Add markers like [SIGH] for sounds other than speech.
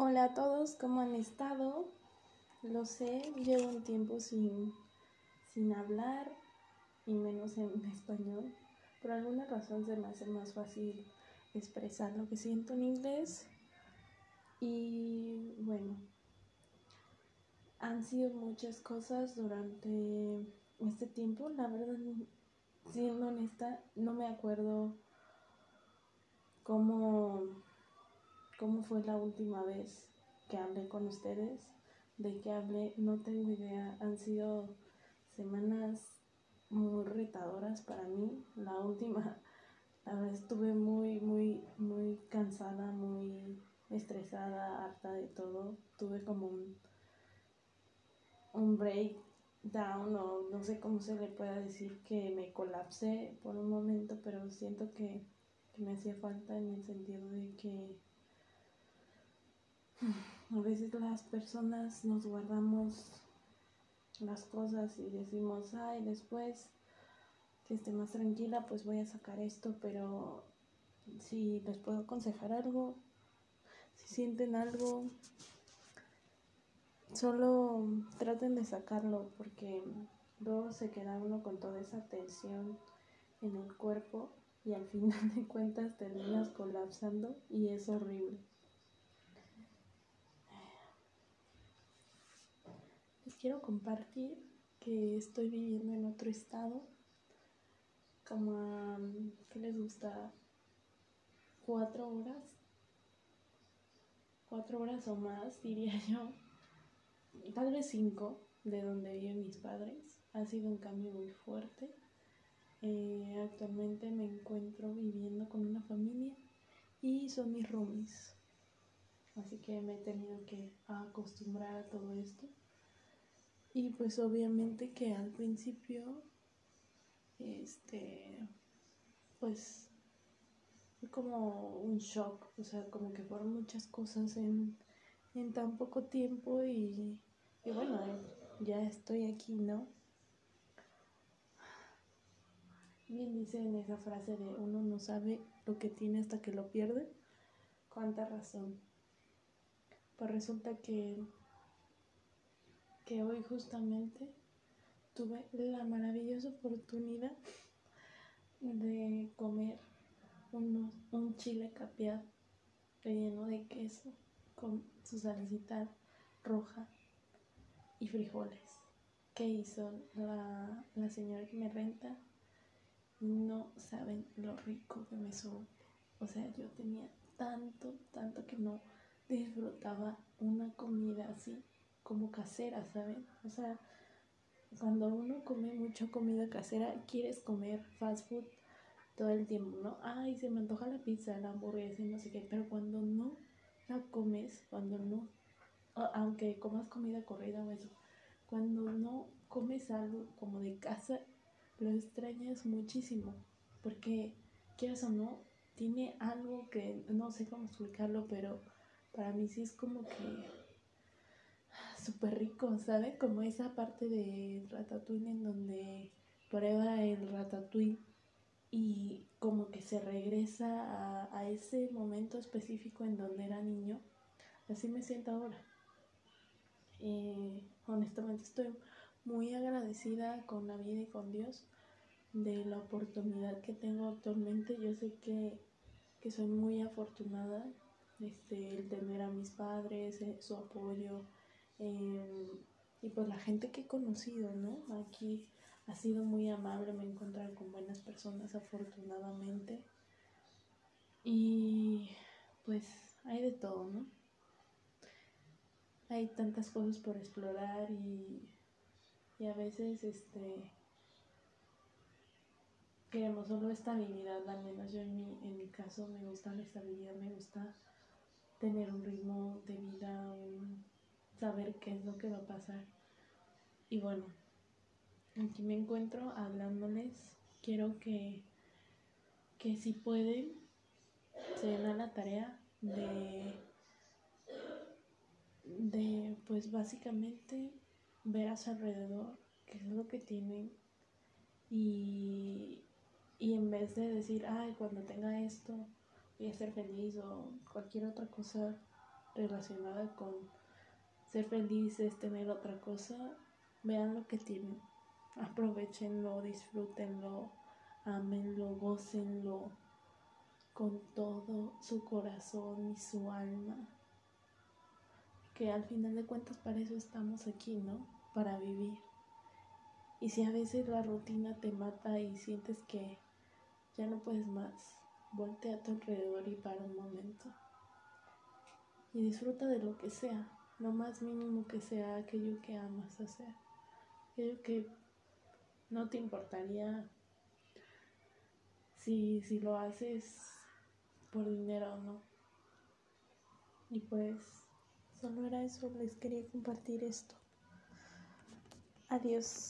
Hola a todos, ¿cómo han estado? Lo sé, llevo un tiempo sin, sin hablar y menos en [LAUGHS] español. Por alguna razón se me hace más fácil expresar lo que siento en inglés. Y bueno, han sido muchas cosas durante este tiempo. La verdad, siendo honesta, no me acuerdo cómo, cómo fue la última vez que hablé con ustedes, de que hablé, no tengo idea, han sido semanas muy retadoras para mí. La última, la verdad estuve muy, muy, muy cansada, muy estresada, harta de todo. Tuve como un, un breakdown o no sé cómo se le pueda decir que me colapsé por un momento, pero siento que me hacía falta en el sentido de que a veces las personas nos guardamos las cosas y decimos, ay, después que esté más tranquila, pues voy a sacar esto, pero si les puedo aconsejar algo, si sienten algo, solo traten de sacarlo porque luego se queda uno con toda esa tensión en el cuerpo y al [LAUGHS] final de cuentas terminas colapsando y es horrible. Quiero compartir que estoy viviendo en otro estado, como ¿qué les gusta? Cuatro horas, cuatro horas o más, [LAUGHS] diría yo, tal vez cinco de donde viven mis padres. Ha sido un cambio muy fuerte eh, actualmente me encuentro viviendo con una familia y son mis roomies. Así que me he tenido que acostumbrar a todo esto. Y pues obviamente que al principio, este, pues fue como un shock, o sea, como que fueron muchas cosas en, en tan poco tiempo y, y bueno, ya estoy aquí, ¿no? Bien dicen esa frase de uno no sabe lo que tiene hasta que lo pierde. Cuánta razón. Pues resulta que, que hoy justamente tuve la maravillosa oportunidad de comer un chile capeado relleno de queso con su salsita roja y frijoles. ¿Qué hizo la, la señora que me renta? no saben lo rico que me supo. O sea, yo tenía tanto, tanto que no disfrutaba una comida así como casera, ¿saben? O sea, cuando uno come mucha comida casera, quieres comer fast food todo el tiempo, ¿no? Ay, se me antoja la pizza, la hamburguesa y no sé qué, pero cuando no la comes, cuando no, aunque comas comida corrida o eso, cuando no comes algo como de casa, lo extrañas muchísimo, porque quieras o no, tiene algo que no sé cómo explicarlo, pero para mí sí es como que súper rico, ¿sabe? Como esa parte de Ratatouille en donde prueba el Ratatouille y como que se regresa a, a, ese momento específico en donde era niño. Así me siento ahora. Honestamente estoy muy agradecida con la vida y con Dios de la oportunidad que tengo actualmente. Yo sé que, que soy muy afortunada este, el tener a mis padres, eh, su apoyo eh, y pues la gente que he conocido, ¿no? Aquí ha sido muy amable, me he encontrado con buenas personas afortunadamente y pues hay de todo, ¿no? Hay tantas cosas por explorar y y a veces este queremos solo estabilidad, al menos yo en mi, en mi caso me gusta la estabilidad, me gusta tener un ritmo de vida, saber qué es lo que va a pasar. Y bueno, aquí me encuentro hablándoles, quiero que, que si pueden, se den a la tarea de, de pues básicamente ver a su alrededor qué es lo que tienen y, y en vez de decir, ay, cuando tenga esto voy a ser feliz o cualquier otra cosa, relacionada con ser felices, tener otra cosa, vean lo que tienen, aprovechenlo, disfrútenlo, amenlo, gocenlo con todo su corazón y su alma. Que al final de cuentas para eso estamos aquí, ¿no? Para vivir. Y si a veces la rutina te mata y sientes que ya no puedes más, voltea a tu alrededor y para un momento. Y disfruta de lo que sea, lo más mínimo que sea aquello que amas hacer, aquello que no te importaría si, si lo haces por dinero o no. Y pues solo era eso, les quería compartir esto. Adiós.